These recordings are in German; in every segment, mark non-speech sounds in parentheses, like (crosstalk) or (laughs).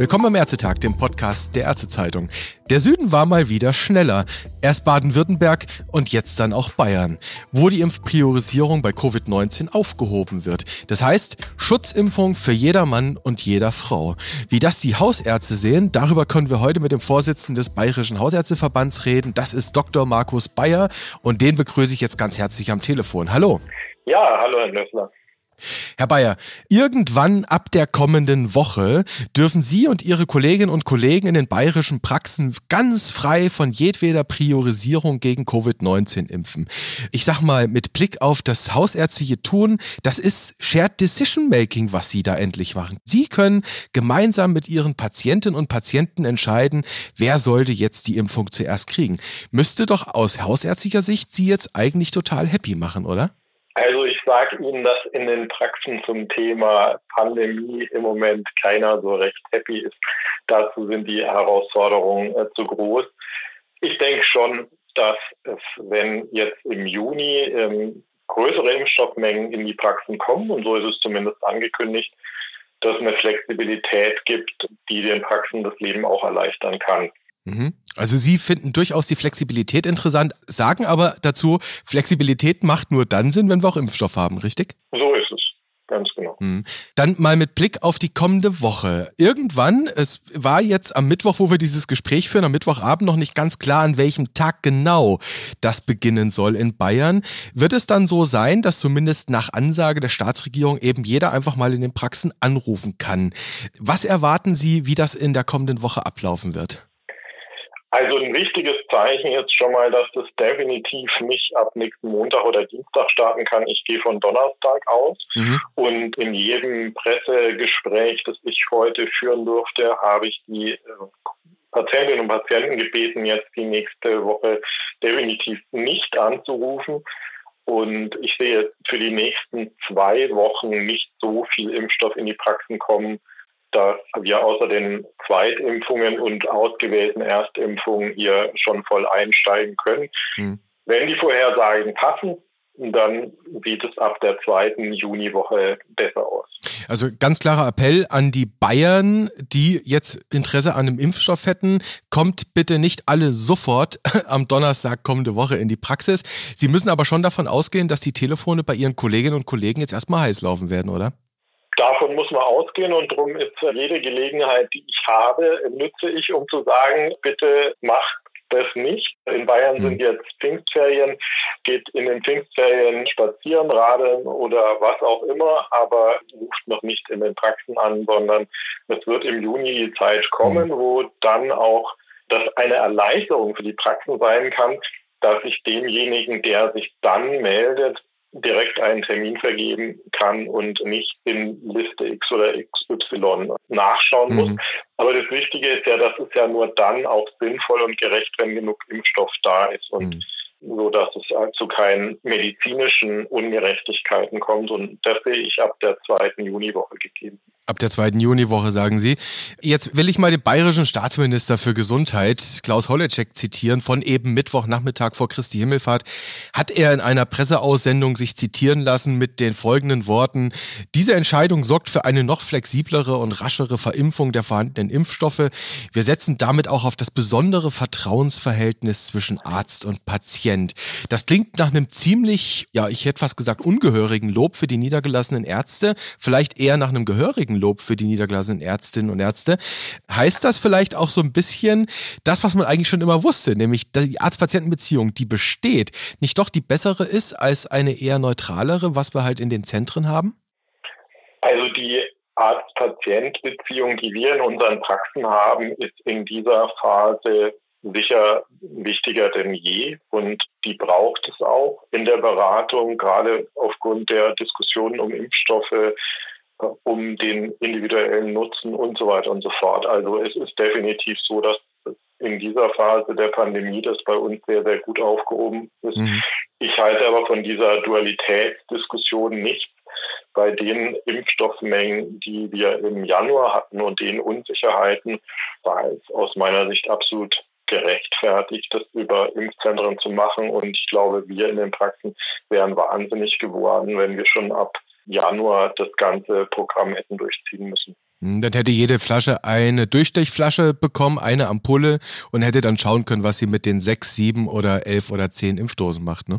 Willkommen am Ärztetag, dem Podcast der Ärztezeitung. Der Süden war mal wieder schneller. Erst Baden-Württemberg und jetzt dann auch Bayern, wo die Impfpriorisierung bei Covid-19 aufgehoben wird. Das heißt, Schutzimpfung für jeder Mann und jeder Frau. Wie das die Hausärzte sehen, darüber können wir heute mit dem Vorsitzenden des Bayerischen Hausärzteverbands reden. Das ist Dr. Markus Bayer und den begrüße ich jetzt ganz herzlich am Telefon. Hallo. Ja, hallo Herr Löffler. Herr Bayer, irgendwann ab der kommenden Woche dürfen Sie und Ihre Kolleginnen und Kollegen in den bayerischen Praxen ganz frei von jedweder Priorisierung gegen Covid-19 impfen. Ich sag mal, mit Blick auf das hausärztliche Tun, das ist Shared Decision Making, was Sie da endlich machen. Sie können gemeinsam mit Ihren Patientinnen und Patienten entscheiden, wer sollte jetzt die Impfung zuerst kriegen. Müsste doch aus hausärztlicher Sicht Sie jetzt eigentlich total happy machen, oder? Also ich sage Ihnen, dass in den Praxen zum Thema Pandemie im Moment keiner so recht happy ist. Dazu sind die Herausforderungen äh, zu groß. Ich denke schon, dass es, wenn jetzt im Juni ähm, größere Impfstoffmengen in die Praxen kommen, und so ist es zumindest angekündigt, dass es eine Flexibilität gibt, die den Praxen das Leben auch erleichtern kann. Mhm. Also Sie finden durchaus die Flexibilität interessant, sagen aber dazu, Flexibilität macht nur dann Sinn, wenn wir auch Impfstoff haben, richtig? So ist es. Ganz genau. Mhm. Dann mal mit Blick auf die kommende Woche. Irgendwann, es war jetzt am Mittwoch, wo wir dieses Gespräch führen, am Mittwochabend noch nicht ganz klar, an welchem Tag genau das beginnen soll in Bayern. Wird es dann so sein, dass zumindest nach Ansage der Staatsregierung eben jeder einfach mal in den Praxen anrufen kann? Was erwarten Sie, wie das in der kommenden Woche ablaufen wird? Also ein wichtiges Zeichen jetzt schon mal, dass das definitiv nicht ab nächsten Montag oder Dienstag starten kann. Ich gehe von Donnerstag aus mhm. und in jedem Pressegespräch, das ich heute führen durfte, habe ich die äh, Patientinnen und Patienten gebeten, jetzt die nächste Woche definitiv nicht anzurufen. Und ich sehe für die nächsten zwei Wochen nicht so viel Impfstoff in die Praxen kommen, dass wir außer den Zweitimpfungen und ausgewählten Erstimpfungen hier schon voll einsteigen können. Mhm. Wenn die Vorhersagen passen, dann sieht es ab der zweiten Juniwoche besser aus. Also ganz klarer Appell an die Bayern, die jetzt Interesse an einem Impfstoff hätten, kommt bitte nicht alle sofort (laughs) am Donnerstag kommende Woche in die Praxis. Sie müssen aber schon davon ausgehen, dass die Telefone bei Ihren Kolleginnen und Kollegen jetzt erstmal heiß laufen werden, oder? Davon muss man ausgehen und darum ist jede Gelegenheit, die ich habe, nütze ich, um zu sagen, bitte macht das nicht. In Bayern mhm. sind jetzt Pfingstferien, geht in den Pfingstferien spazieren, radeln oder was auch immer, aber ruft noch nicht in den Praxen an, sondern es wird im Juni die Zeit kommen, mhm. wo dann auch das eine Erleichterung für die Praxen sein kann, dass ich demjenigen, der sich dann meldet, direkt einen Termin vergeben kann und nicht in Liste X oder XY nachschauen muss. Mhm. Aber das Wichtige ist ja, dass es ja nur dann auch sinnvoll und gerecht, wenn genug Impfstoff da ist. Und mhm so dass es zu keinen medizinischen Ungerechtigkeiten kommt. Und das sehe ich ab der zweiten Juniwoche gegeben. Ab der zweiten Juniwoche, sagen Sie. Jetzt will ich mal den bayerischen Staatsminister für Gesundheit, Klaus Holleczek, zitieren. Von eben Mittwochnachmittag vor Christi Himmelfahrt hat er in einer Presseaussendung sich zitieren lassen mit den folgenden Worten. Diese Entscheidung sorgt für eine noch flexiblere und raschere Verimpfung der vorhandenen Impfstoffe. Wir setzen damit auch auf das besondere Vertrauensverhältnis zwischen Arzt und Patient. Das klingt nach einem ziemlich, ja, ich hätte fast gesagt, ungehörigen Lob für die niedergelassenen Ärzte, vielleicht eher nach einem gehörigen Lob für die niedergelassenen Ärztinnen und Ärzte. Heißt das vielleicht auch so ein bisschen das, was man eigentlich schon immer wusste, nämlich die Arzt-Patienten-Beziehung, die besteht, nicht doch die bessere ist als eine eher neutralere, was wir halt in den Zentren haben? Also die Arzt-Patient-Beziehung, die wir in unseren Praxen haben, ist in dieser Phase sicher wichtiger denn je und die braucht es auch in der Beratung, gerade aufgrund der Diskussionen um Impfstoffe, um den individuellen Nutzen und so weiter und so fort. Also es ist definitiv so, dass in dieser Phase der Pandemie das bei uns sehr, sehr gut aufgehoben ist. Mhm. Ich halte aber von dieser Dualitätsdiskussion nichts. Bei den Impfstoffmengen, die wir im Januar hatten und den Unsicherheiten, war es aus meiner Sicht absolut gerechtfertigt, das über Impfzentren zu machen. Und ich glaube, wir in den Praxen wären wahnsinnig geworden, wenn wir schon ab Januar das ganze Programm hätten durchziehen müssen. Hm, dann hätte jede Flasche eine Durchstechflasche bekommen, eine Ampulle und hätte dann schauen können, was sie mit den sechs, sieben oder elf oder zehn Impfdosen macht, ne?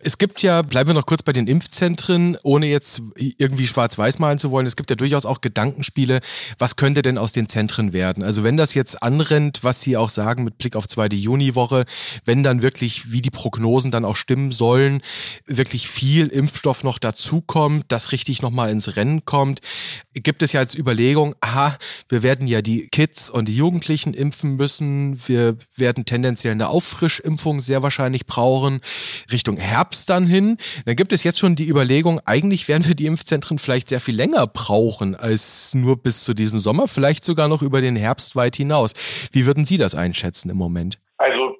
Es gibt ja, bleiben wir noch kurz bei den Impfzentren, ohne jetzt irgendwie schwarz-weiß malen zu wollen, es gibt ja durchaus auch Gedankenspiele, was könnte denn aus den Zentren werden? Also wenn das jetzt anrennt, was Sie auch sagen mit Blick auf zweite Juniwoche, wenn dann wirklich, wie die Prognosen dann auch stimmen sollen, wirklich viel Impfstoff noch dazukommt, das richtig nochmal ins Rennen kommt, gibt es ja als Überlegung, aha, wir werden ja die Kids und die Jugendlichen impfen müssen, wir werden tendenziell eine Auffrischimpfung sehr wahrscheinlich brauchen, Richtung Herbst dann hin. Dann gibt es jetzt schon die Überlegung, eigentlich werden wir die Impfzentren vielleicht sehr viel länger brauchen als nur bis zu diesem Sommer, vielleicht sogar noch über den Herbst weit hinaus. Wie würden Sie das einschätzen im Moment? Also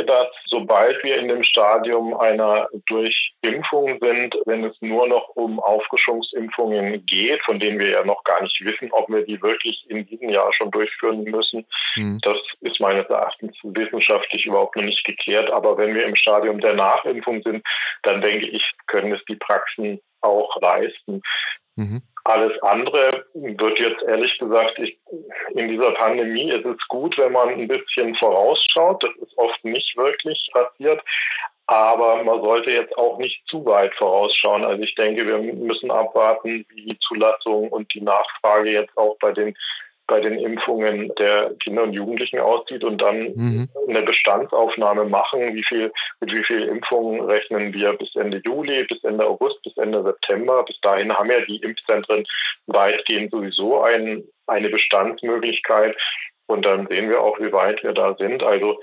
denke, dass sobald wir in dem Stadium einer Durchimpfung sind, wenn es nur noch um Auffrischungsimpfungen geht, von denen wir ja noch gar nicht wissen, ob wir die wirklich in diesem Jahr schon durchführen müssen, mhm. das ist meines Erachtens wissenschaftlich überhaupt noch nicht geklärt. Aber wenn wir im Stadium der Nachimpfung sind, dann denke ich, können es die Praxen auch leisten. Mhm. Alles andere wird jetzt ehrlich gesagt, ich, in dieser Pandemie ist es gut, wenn man ein bisschen vorausschaut. Das ist oft nicht wirklich passiert. Aber man sollte jetzt auch nicht zu weit vorausschauen. Also ich denke, wir müssen abwarten, wie die Zulassung und die Nachfrage jetzt auch bei den bei den Impfungen der Kinder und Jugendlichen aussieht und dann mhm. eine Bestandsaufnahme machen, wie viel, mit wie viel Impfungen rechnen wir bis Ende Juli, bis Ende August, bis Ende September. Bis dahin haben ja die Impfzentren weitgehend sowieso ein, eine Bestandsmöglichkeit. Und dann sehen wir auch, wie weit wir da sind. Also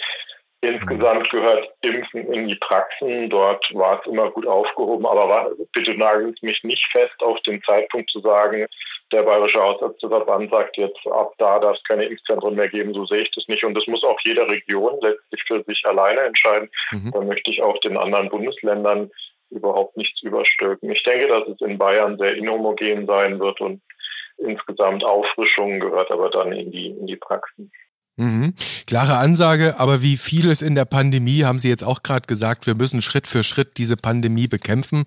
Insgesamt gehört Impfen in die Praxen. Dort war es immer gut aufgehoben. Aber bitte nagelt mich nicht fest auf den Zeitpunkt zu sagen, der Bayerische Hausärzteverband sagt jetzt, ab da darf es keine Impfzentren mehr geben. So sehe ich das nicht. Und das muss auch jede Region letztlich für sich alleine entscheiden. Mhm. Da möchte ich auch den anderen Bundesländern überhaupt nichts überstülpen. Ich denke, dass es in Bayern sehr inhomogen sein wird und insgesamt Auffrischung gehört aber dann in die, in die Praxen. Mhm. Klare Ansage, aber wie vieles in der Pandemie haben Sie jetzt auch gerade gesagt, wir müssen Schritt für Schritt diese Pandemie bekämpfen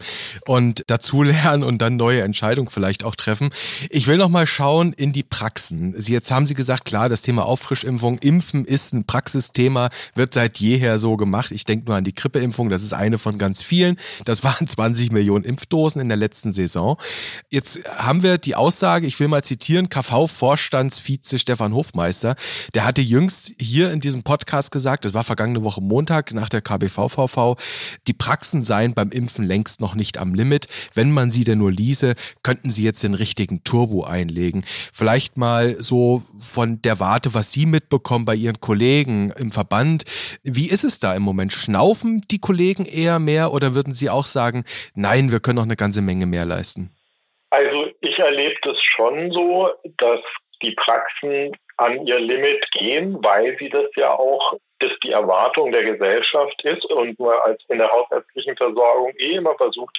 und dazulernen und dann neue Entscheidungen vielleicht auch treffen. Ich will noch mal schauen in die Praxen. Sie, jetzt haben Sie gesagt, klar, das Thema Auffrischimpfung, Impfen ist ein Praxisthema, wird seit jeher so gemacht. Ich denke nur an die Grippeimpfung, das ist eine von ganz vielen. Das waren (laughs) 20 Millionen Impfdosen in der letzten Saison. Jetzt haben wir die Aussage, ich will mal zitieren, KV-Vorstandsvize Stefan Hofmeister, der hatte hatte jüngst hier in diesem Podcast gesagt, das war vergangene Woche Montag nach der KBVVV, die Praxen seien beim Impfen längst noch nicht am Limit. Wenn man sie denn nur ließe, könnten sie jetzt den richtigen Turbo einlegen. Vielleicht mal so von der Warte, was Sie mitbekommen bei Ihren Kollegen im Verband. Wie ist es da im Moment? Schnaufen die Kollegen eher mehr oder würden Sie auch sagen, nein, wir können noch eine ganze Menge mehr leisten? Also ich erlebe das schon so, dass die Praxen an ihr Limit gehen, weil sie das ja auch das die Erwartung der Gesellschaft ist und man als in der hausärztlichen Versorgung eh immer versucht,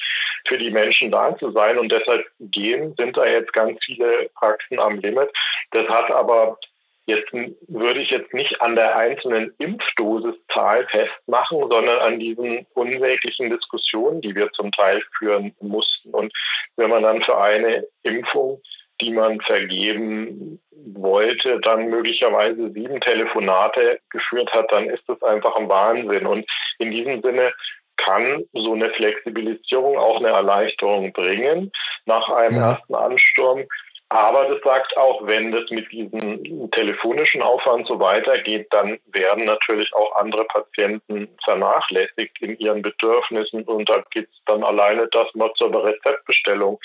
für die Menschen da zu sein und deshalb gehen, sind da jetzt ganz viele Praxen am Limit. Das hat aber jetzt würde ich jetzt nicht an der einzelnen Impfdosiszahl festmachen, sondern an diesen unsäglichen Diskussionen, die wir zum Teil führen mussten. Und wenn man dann für eine Impfung die man vergeben wollte, dann möglicherweise sieben Telefonate geführt hat, dann ist das einfach ein Wahnsinn. Und in diesem Sinne kann so eine Flexibilisierung auch eine Erleichterung bringen nach einem ja. ersten Ansturm. Aber das sagt auch, wenn das mit diesem telefonischen Aufwand so weitergeht, dann werden natürlich auch andere Patienten vernachlässigt in ihren Bedürfnissen. Und da geht es dann alleine, dass man zur Rezeptbestellung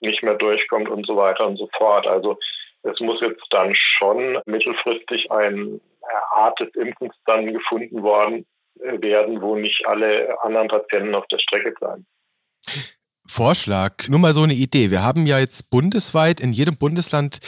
nicht mehr durchkommt und so weiter und so fort. Also es muss jetzt dann schon mittelfristig eine Art des Impfens dann gefunden worden werden, wo nicht alle anderen Patienten auf der Strecke bleiben. Vorschlag, nur mal so eine Idee. Wir haben ja jetzt bundesweit in jedem Bundesland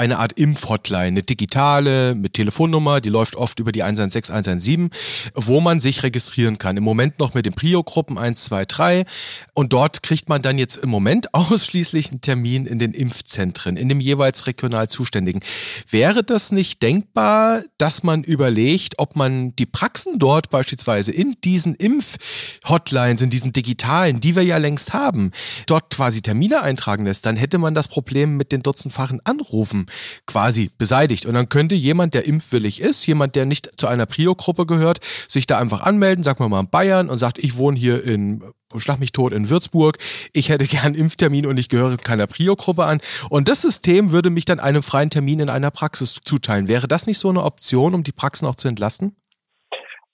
eine Art Impfhotline, eine digitale mit Telefonnummer, die läuft oft über die 116, 117, wo man sich registrieren kann. Im Moment noch mit den Prio-Gruppen 1, 2, 3 und dort kriegt man dann jetzt im Moment (laughs) ausschließlich einen Termin in den Impfzentren, in dem jeweils regional Zuständigen. Wäre das nicht denkbar, dass man überlegt, ob man die Praxen dort beispielsweise in diesen Impfhotlines, in diesen digitalen, die wir ja längst haben, dort quasi Termine eintragen lässt, dann hätte man das Problem mit den dutzendfachen Anrufen quasi beseitigt. Und dann könnte jemand, der impfwillig ist, jemand, der nicht zu einer Prio-Gruppe gehört, sich da einfach anmelden, sagen wir mal in Bayern und sagt, ich wohne hier in Schlag mich tot in Würzburg, ich hätte (laughs) gern Impftermin und ich gehöre keiner Prio-Gruppe an. Und das System würde mich dann einem freien Termin in einer Praxis zuteilen. Wäre das nicht so eine Option, um die Praxen auch zu entlasten?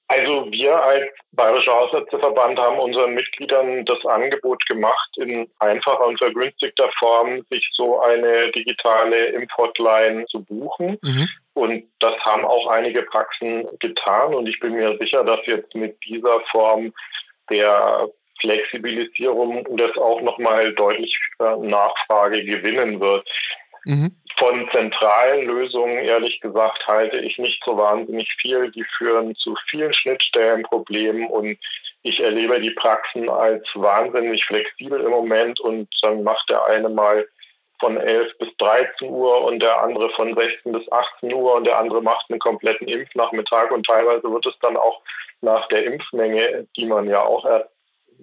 Also wir als Bayerischer Hausärzteverband haben unseren Mitgliedern das Angebot gemacht, in einfacher und vergünstigter Form sich so eine digitale Impfhotline zu buchen. Mhm. Und das haben auch einige Praxen getan. Und ich bin mir sicher, dass jetzt mit dieser Form der Flexibilisierung das auch nochmal deutlich Nachfrage gewinnen wird. Mhm. Von zentralen Lösungen, ehrlich gesagt, halte ich nicht so wahnsinnig viel. Die führen zu vielen Schnittstellenproblemen und ich erlebe die Praxen als wahnsinnig flexibel im Moment und dann macht der eine mal von 11 bis 13 Uhr und der andere von 16 bis 18 Uhr und der andere macht einen kompletten Impfnachmittag und teilweise wird es dann auch nach der Impfmenge, die man ja auch erst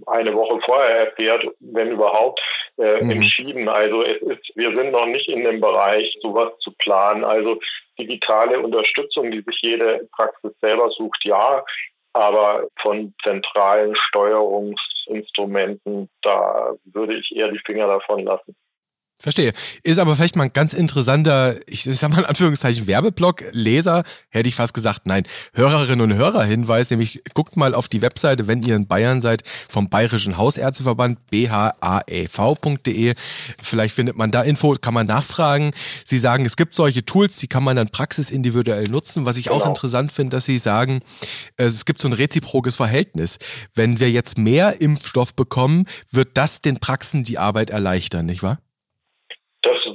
eine Woche vorher erfährt, wenn überhaupt, äh, mhm. entschieden. Also es ist, wir sind noch nicht in dem Bereich, sowas zu planen. Also digitale Unterstützung, die sich jede Praxis selber sucht, ja, aber von zentralen Steuerungsinstrumenten, da würde ich eher die Finger davon lassen. Verstehe. Ist aber vielleicht mal ein ganz interessanter, ich sag mal in Anführungszeichen, Werbeblock, Leser, hätte ich fast gesagt, nein, Hörerinnen und Hörer Hinweis, nämlich guckt mal auf die Webseite, wenn ihr in Bayern seid, vom Bayerischen Hausärzteverband, bhaev.de. Vielleicht findet man da Info, kann man nachfragen. Sie sagen, es gibt solche Tools, die kann man dann praxisindividuell nutzen. Was ich genau. auch interessant finde, dass Sie sagen, es gibt so ein reziprokes Verhältnis. Wenn wir jetzt mehr Impfstoff bekommen, wird das den Praxen die Arbeit erleichtern, nicht wahr?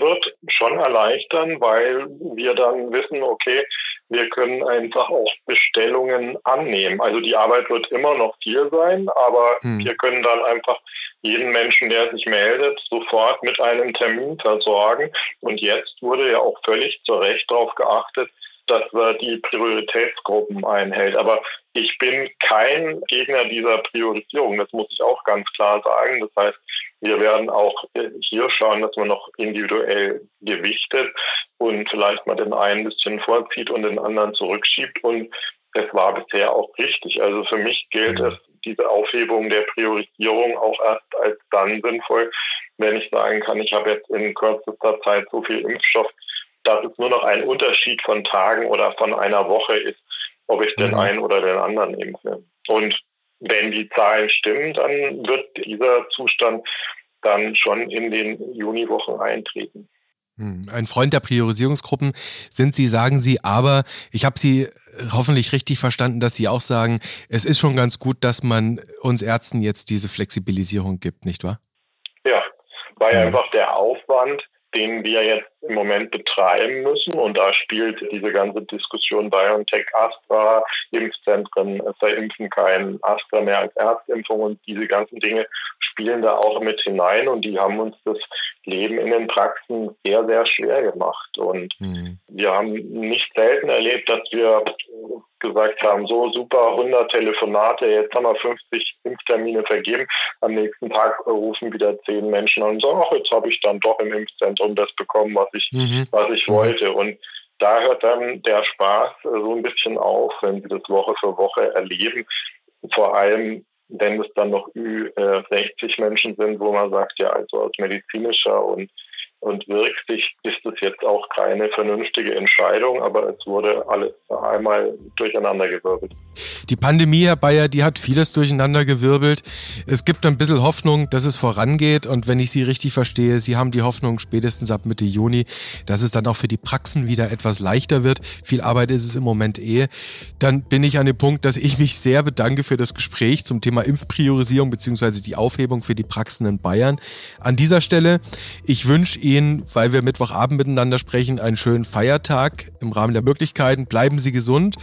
Wird schon erleichtern, weil wir dann wissen, okay, wir können einfach auch Bestellungen annehmen. Also die Arbeit wird immer noch viel sein, aber hm. wir können dann einfach jeden Menschen, der sich meldet, sofort mit einem Termin versorgen. Und jetzt wurde ja auch völlig zu Recht darauf geachtet, dass er die Prioritätsgruppen einhält. Aber ich bin kein Gegner dieser Priorisierung, das muss ich auch ganz klar sagen. Das heißt, wir werden auch hier schauen, dass man noch individuell gewichtet und vielleicht mal den einen ein bisschen vorzieht und den anderen zurückschiebt. Und es war bisher auch richtig. Also für mich gilt es, diese Aufhebung der Priorisierung auch erst als dann sinnvoll, wenn ich sagen kann, ich habe jetzt in kürzester Zeit so viel Impfstoff, dass es nur noch ein Unterschied von Tagen oder von einer Woche ist, ob ich den mhm. einen oder den anderen impfe. Und wenn die Zahlen stimmen, dann wird dieser Zustand dann schon in den Juniwochen eintreten. Hm, ein Freund der Priorisierungsgruppen sind Sie, sagen Sie, aber ich habe Sie hoffentlich richtig verstanden, dass Sie auch sagen, es ist schon ganz gut, dass man uns Ärzten jetzt diese Flexibilisierung gibt, nicht wahr? Ja, weil ja. einfach der Aufwand den wir jetzt im Moment betreiben müssen. Und da spielt diese ganze Diskussion BioNTech, Astra, Impfzentren verimpfen kein Astra mehr als Erstimpfung und diese ganzen Dinge spielen da auch mit hinein und die haben uns das Leben in den Praxen sehr, sehr schwer gemacht. Und mhm. wir haben nicht selten erlebt, dass wir gesagt haben, so super, 100 Telefonate, jetzt haben wir 50 Impftermine vergeben. Am nächsten Tag rufen wieder 10 Menschen an und sagen, ach, jetzt habe ich dann doch im Impfzentrum das bekommen, was ich, mhm. was ich wollte. Und da hört dann der Spaß so ein bisschen auf, wenn Sie das Woche für Woche erleben. Vor allem, wenn es dann noch Ü60 Menschen sind, wo man sagt, ja, also aus medizinischer und Und wirklich ist es jetzt auch keine vernünftige Entscheidung, aber es wurde alles einmal durcheinandergewirbelt. Die Pandemie, Herr Bayer, die hat vieles durcheinandergewirbelt. Es gibt ein bisschen Hoffnung, dass es vorangeht. Und wenn ich Sie richtig verstehe, Sie haben die Hoffnung spätestens ab Mitte Juni, dass es dann auch für die Praxen wieder etwas leichter wird. Viel Arbeit ist es im Moment eh. Dann bin ich an dem Punkt, dass ich mich sehr bedanke für das Gespräch zum Thema Impfpriorisierung bzw. die Aufhebung für die Praxen in Bayern. An dieser Stelle, ich wünsche Ihnen, weil wir Mittwochabend miteinander sprechen, einen schönen Feiertag im Rahmen der Möglichkeiten. Bleiben Sie gesund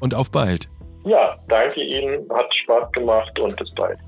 und auf bald. Ja, danke Ihnen, hat Spaß gemacht und bis bald.